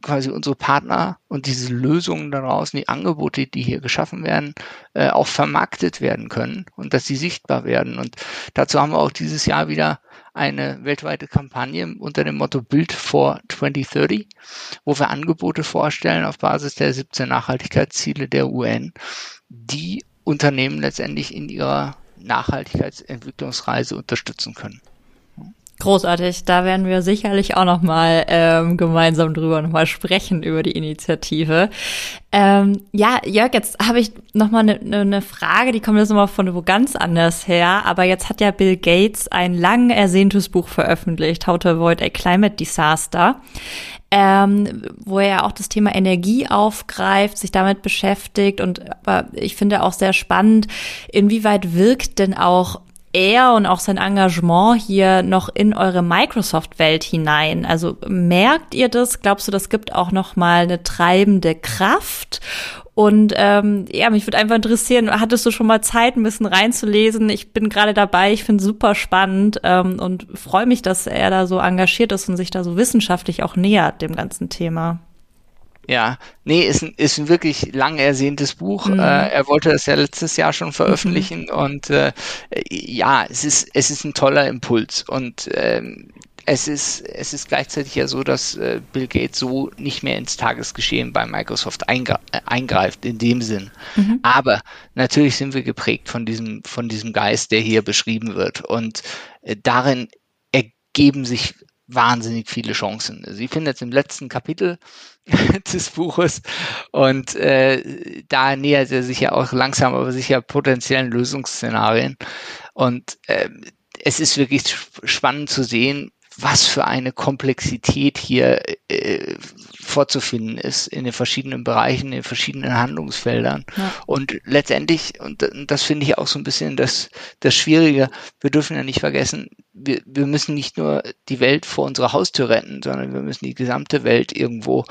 quasi unsere Partner und diese Lösungen da draußen, die Angebote, die hier geschaffen werden, äh, auch vermarktet werden können und dass sie sichtbar werden. Und dazu haben wir auch dieses Jahr wieder eine weltweite Kampagne unter dem Motto Build for 2030, wo wir Angebote vorstellen auf Basis der 17 Nachhaltigkeitsziele der UN, die Unternehmen letztendlich in ihrer Nachhaltigkeitsentwicklungsreise unterstützen können. Großartig, da werden wir sicherlich auch noch mal ähm, gemeinsam drüber noch mal sprechen über die Initiative. Ähm, ja, Jörg, jetzt habe ich noch mal eine ne, ne Frage, die kommt jetzt noch mal von wo ganz anders her. Aber jetzt hat ja Bill Gates ein lang ersehntes Buch veröffentlicht, How to Avoid a Climate Disaster, ähm, wo er auch das Thema Energie aufgreift, sich damit beschäftigt und aber ich finde auch sehr spannend, inwieweit wirkt denn auch er und auch sein Engagement hier noch in eure Microsoft-Welt hinein? Also merkt ihr das? Glaubst du, das gibt auch noch mal eine treibende Kraft? Und ähm, ja, mich würde einfach interessieren, hattest du schon mal Zeit, ein bisschen reinzulesen? Ich bin gerade dabei, ich finde super spannend ähm, und freue mich, dass er da so engagiert ist und sich da so wissenschaftlich auch nähert dem ganzen Thema. Ja, nee, ist ein, ist ein wirklich lang ersehntes Buch. Mhm. Äh, er wollte das ja letztes Jahr schon veröffentlichen mhm. und äh, ja, es ist, es ist ein toller Impuls und ähm, es ist, es ist gleichzeitig ja so, dass äh, Bill Gates so nicht mehr ins Tagesgeschehen bei Microsoft eingre äh, eingreift in dem Sinn. Mhm. Aber natürlich sind wir geprägt von diesem, von diesem Geist, der hier beschrieben wird. Und äh, darin ergeben sich wahnsinnig viele Chancen. Sie findet es im letzten Kapitel des Buches und äh, da nähert er sich ja auch langsam aber sicher potenziellen Lösungsszenarien und äh, es ist wirklich spannend zu sehen, was für eine Komplexität hier äh, vorzufinden ist in den verschiedenen Bereichen, in den verschiedenen Handlungsfeldern. Ja. Und letztendlich, und das finde ich auch so ein bisschen das, das Schwierige, wir dürfen ja nicht vergessen, wir, wir müssen nicht nur die Welt vor unserer Haustür retten, sondern wir müssen die gesamte Welt irgendwo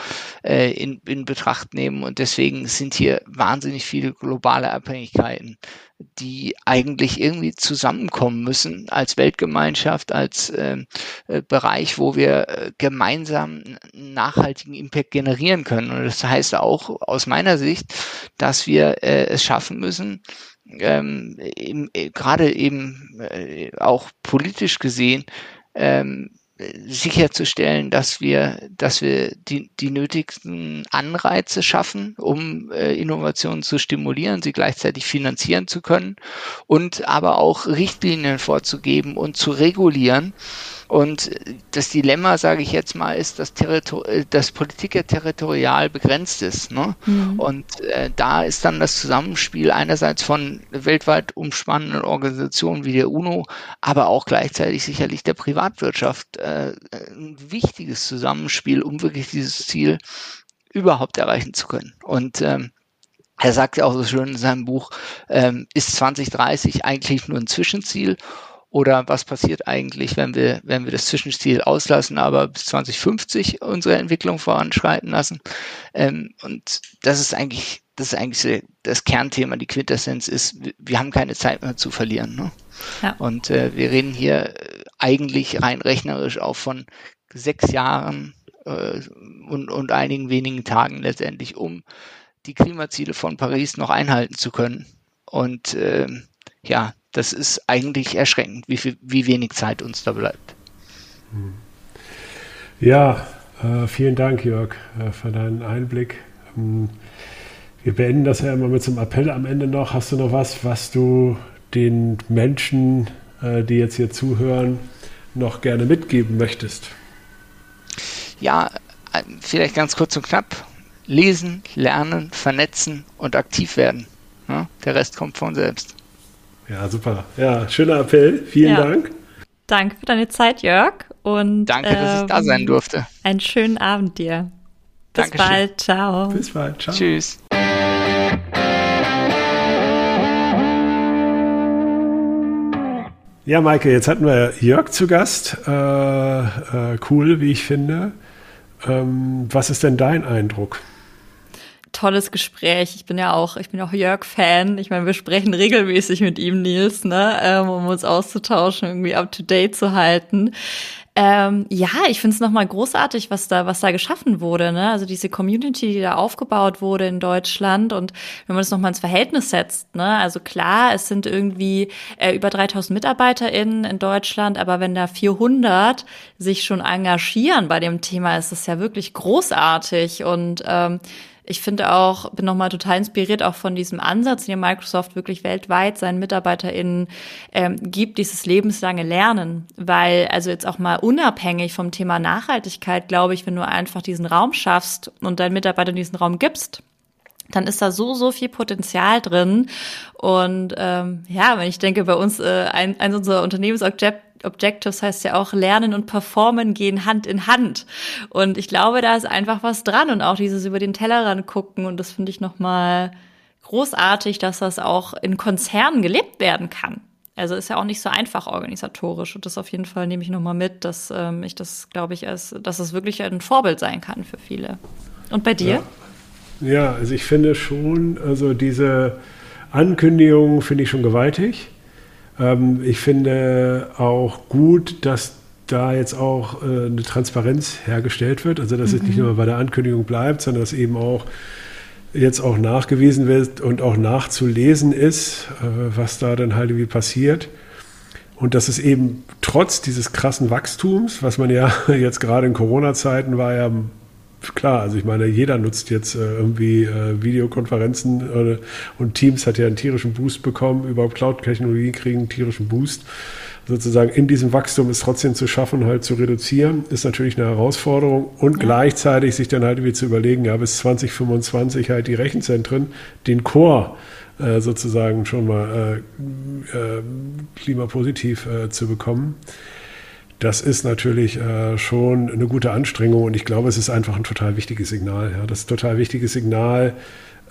äh, in, in Betracht nehmen. Und deswegen sind hier wahnsinnig viele globale Abhängigkeiten die eigentlich irgendwie zusammenkommen müssen als Weltgemeinschaft, als äh, äh, Bereich, wo wir äh, gemeinsam einen nachhaltigen Impact generieren können. Und das heißt auch aus meiner Sicht, dass wir äh, es schaffen müssen, ähm, im, äh, gerade eben äh, auch politisch gesehen, ähm, sicherzustellen, dass wir, dass wir die, die nötigsten Anreize schaffen, um äh, Innovationen zu stimulieren, sie gleichzeitig finanzieren zu können und aber auch Richtlinien vorzugeben und zu regulieren, und das Dilemma, sage ich jetzt mal, ist, dass, Territor äh, dass Politik ja territorial begrenzt ist. Ne? Mhm. Und äh, da ist dann das Zusammenspiel einerseits von weltweit umspannenden Organisationen wie der UNO, aber auch gleichzeitig sicherlich der Privatwirtschaft äh, ein wichtiges Zusammenspiel, um wirklich dieses Ziel überhaupt erreichen zu können. Und ähm, er sagt ja auch so schön in seinem Buch, ähm, ist 2030 eigentlich nur ein Zwischenziel oder was passiert eigentlich, wenn wir, wenn wir das Zwischenziel auslassen, aber bis 2050 unsere Entwicklung voranschreiten lassen? Ähm, und das ist eigentlich, das ist eigentlich das Kernthema, die Quintessenz ist, wir haben keine Zeit mehr zu verlieren. Ne? Ja. Und äh, wir reden hier eigentlich rein rechnerisch auch von sechs Jahren äh, und, und einigen wenigen Tagen letztendlich, um die Klimaziele von Paris noch einhalten zu können. Und äh, ja, das ist eigentlich erschreckend, wie, viel, wie wenig Zeit uns da bleibt. Ja, äh, vielen Dank, Jörg, äh, für deinen Einblick. Ähm, wir beenden das ja immer mit so einem Appell am Ende noch. Hast du noch was, was du den Menschen, äh, die jetzt hier zuhören, noch gerne mitgeben möchtest? Ja, äh, vielleicht ganz kurz und knapp. Lesen, lernen, vernetzen und aktiv werden. Ja, der Rest kommt von selbst. Ja, super. Ja, schöner Appell. Vielen ja. Dank. Danke für deine Zeit, Jörg. Und, Danke, dass ähm, ich da sein ähm, durfte. Einen schönen Abend dir. Bis Dankeschön. bald. Ciao. Bis bald. Ciao. Tschüss. Ja, Maike, jetzt hatten wir Jörg zu Gast. Äh, äh, cool, wie ich finde. Ähm, was ist denn dein Eindruck? Tolles Gespräch. Ich bin ja auch, ich bin auch Jörg-Fan. Ich meine, wir sprechen regelmäßig mit ihm, Nils, ne, ähm, um uns auszutauschen, irgendwie up to date zu halten. Ähm, ja, ich finde es nochmal großartig, was da, was da geschaffen wurde. Ne? Also diese Community, die da aufgebaut wurde in Deutschland und wenn man das nochmal ins Verhältnis setzt. Ne? Also klar, es sind irgendwie äh, über 3000 MitarbeiterInnen in Deutschland, aber wenn da 400 sich schon engagieren bei dem Thema, ist das ja wirklich großartig und ähm, ich finde auch, bin nochmal total inspiriert auch von diesem Ansatz, den Microsoft wirklich weltweit seinen MitarbeiterInnen ähm, gibt, dieses lebenslange Lernen. Weil, also jetzt auch mal unabhängig vom Thema Nachhaltigkeit, glaube ich, wenn du einfach diesen Raum schaffst und deinen Mitarbeitern diesen Raum gibst, dann ist da so, so viel Potenzial drin. Und ähm, ja, wenn ich denke, bei uns äh, ein, ein unserer Unternehmensobjekte Objectives heißt ja auch Lernen und Performen gehen Hand in Hand. Und ich glaube, da ist einfach was dran und auch dieses über den Tellerrand gucken. Und das finde ich nochmal großartig, dass das auch in Konzernen gelebt werden kann. Also ist ja auch nicht so einfach organisatorisch. Und das auf jeden Fall nehme ich nochmal mit, dass ähm, ich das, glaube ich, als, dass es wirklich ein Vorbild sein kann für viele. Und bei dir? Ja, ja also ich finde schon, also diese Ankündigung finde ich schon gewaltig. Ähm, ich finde auch gut, dass da jetzt auch äh, eine Transparenz hergestellt wird. Also dass mhm. es nicht mhm. nur bei der Ankündigung bleibt, sondern dass eben auch jetzt auch nachgewiesen wird und auch nachzulesen ist, äh, was da dann halt irgendwie passiert. Und dass es eben trotz dieses krassen Wachstums, was man ja jetzt gerade in Corona-Zeiten war ja klar, also ich meine, jeder nutzt jetzt äh, irgendwie äh, Videokonferenzen äh, und Teams hat ja einen tierischen Boost bekommen, überhaupt Cloud-Technologie kriegen einen tierischen Boost. Sozusagen in diesem Wachstum ist trotzdem zu schaffen, halt zu reduzieren, ist natürlich eine Herausforderung und ja. gleichzeitig sich dann halt irgendwie zu überlegen, ja, bis 2025 halt die Rechenzentren, den Core äh, sozusagen schon mal äh, äh, klimapositiv zu bekommen das ist natürlich äh, schon eine gute Anstrengung und ich glaube, es ist einfach ein total wichtiges Signal. Ja. Das ist ein total wichtiges Signal,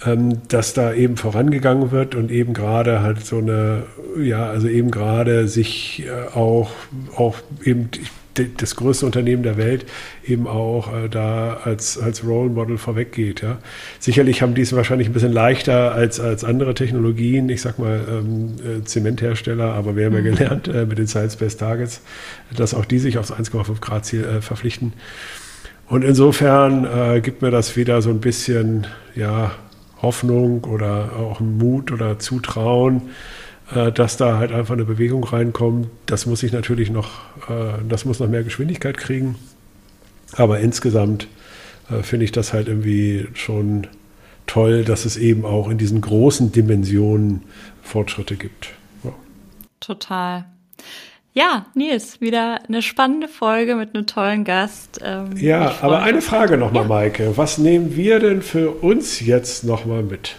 ähm, dass da eben vorangegangen wird und eben gerade halt so eine, ja, also eben gerade sich äh, auch, auch eben, ich das größte Unternehmen der Welt eben auch äh, da als, als Role Model vorweggeht. Ja. Sicherlich haben die es wahrscheinlich ein bisschen leichter als, als andere Technologien, ich sag mal ähm, äh, Zementhersteller, aber wir haben ja mhm. gelernt äh, mit den Science-Based Targets, dass auch die sich aufs 1,5 Grad Ziel äh, verpflichten. Und insofern äh, gibt mir das wieder so ein bisschen ja, Hoffnung oder auch Mut oder Zutrauen, dass da halt einfach eine Bewegung reinkommt. Das muss ich natürlich noch, äh, das muss noch mehr Geschwindigkeit kriegen. Aber insgesamt äh, finde ich das halt irgendwie schon toll, dass es eben auch in diesen großen Dimensionen Fortschritte gibt. Ja. Total. Ja, Nils, wieder eine spannende Folge mit einem tollen Gast. Ähm, ja, aber eine Frage nochmal, ja. Maike. Was nehmen wir denn für uns jetzt nochmal mit?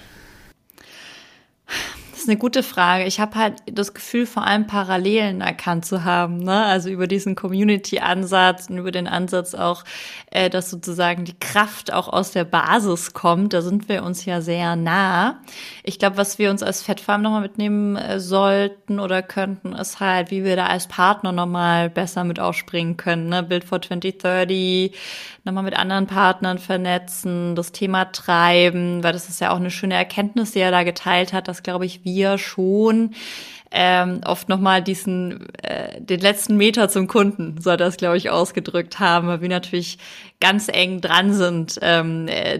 Ist eine gute Frage. Ich habe halt das Gefühl, vor allem Parallelen erkannt zu haben. Ne? Also über diesen Community-Ansatz und über den Ansatz auch, äh, dass sozusagen die Kraft auch aus der Basis kommt. Da sind wir uns ja sehr nah. Ich glaube, was wir uns als Fettfarm nochmal mitnehmen äh, sollten oder könnten, ist halt, wie wir da als Partner nochmal besser mit aufspringen können. Ne? Build for 2030, nochmal mit anderen Partnern vernetzen, das Thema treiben, weil das ist ja auch eine schöne Erkenntnis, die er da geteilt hat, dass, glaube ich, wir schon ähm, oft nochmal diesen, äh, den letzten Meter zum Kunden, soll das, glaube ich, ausgedrückt haben, weil wir natürlich ganz eng dran sind ähm, äh,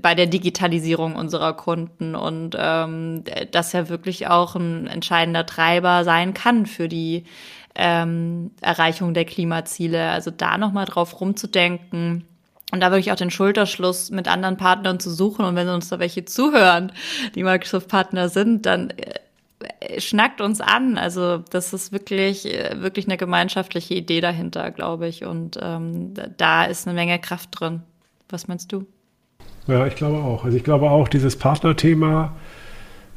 bei der Digitalisierung unserer Kunden und ähm, das ja wirklich auch ein entscheidender Treiber sein kann für die ähm, Erreichung der Klimaziele. Also da nochmal drauf rumzudenken, Und da wirklich auch den Schulterschluss mit anderen Partnern zu suchen. Und wenn uns da welche zuhören, die Microsoft-Partner sind, dann äh, schnackt uns an. Also das ist wirklich, äh, wirklich eine gemeinschaftliche Idee dahinter, glaube ich. Und ähm, da ist eine Menge Kraft drin. Was meinst du? Ja, ich glaube auch. Also ich glaube auch, dieses Partnerthema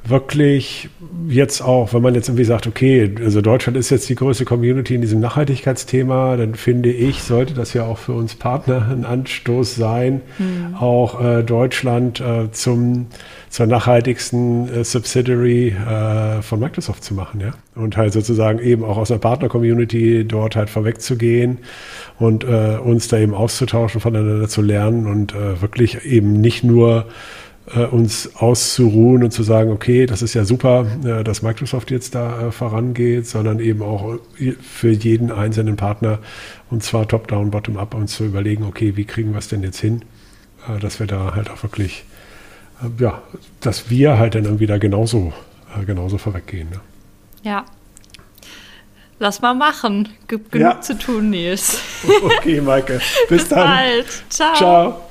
wirklich jetzt auch, wenn man jetzt irgendwie sagt, okay, also Deutschland ist jetzt die größte Community in diesem Nachhaltigkeitsthema, dann finde ich, sollte das ja auch für uns Partner ein Anstoß sein, mhm. auch äh, Deutschland äh, zum zur nachhaltigsten äh, Subsidiary äh, von Microsoft zu machen, ja. Und halt sozusagen eben auch aus einer Partner-Community dort halt vorwegzugehen und äh, uns da eben auszutauschen, voneinander zu lernen und äh, wirklich eben nicht nur uns auszuruhen und zu sagen, okay, das ist ja super, äh, dass Microsoft jetzt da äh, vorangeht, sondern eben auch für jeden einzelnen Partner und zwar top-down, bottom-up uns zu überlegen, okay, wie kriegen wir es denn jetzt hin, dass wir da halt auch wirklich, ja, dass wir halt dann irgendwie da genauso, genauso vorweggehen. Ne? Ja. Lass mal machen. Gibt genug ja. zu tun, Nils. Okay, Maike. Bis, Bis dann. bald. Ciao. Ciao.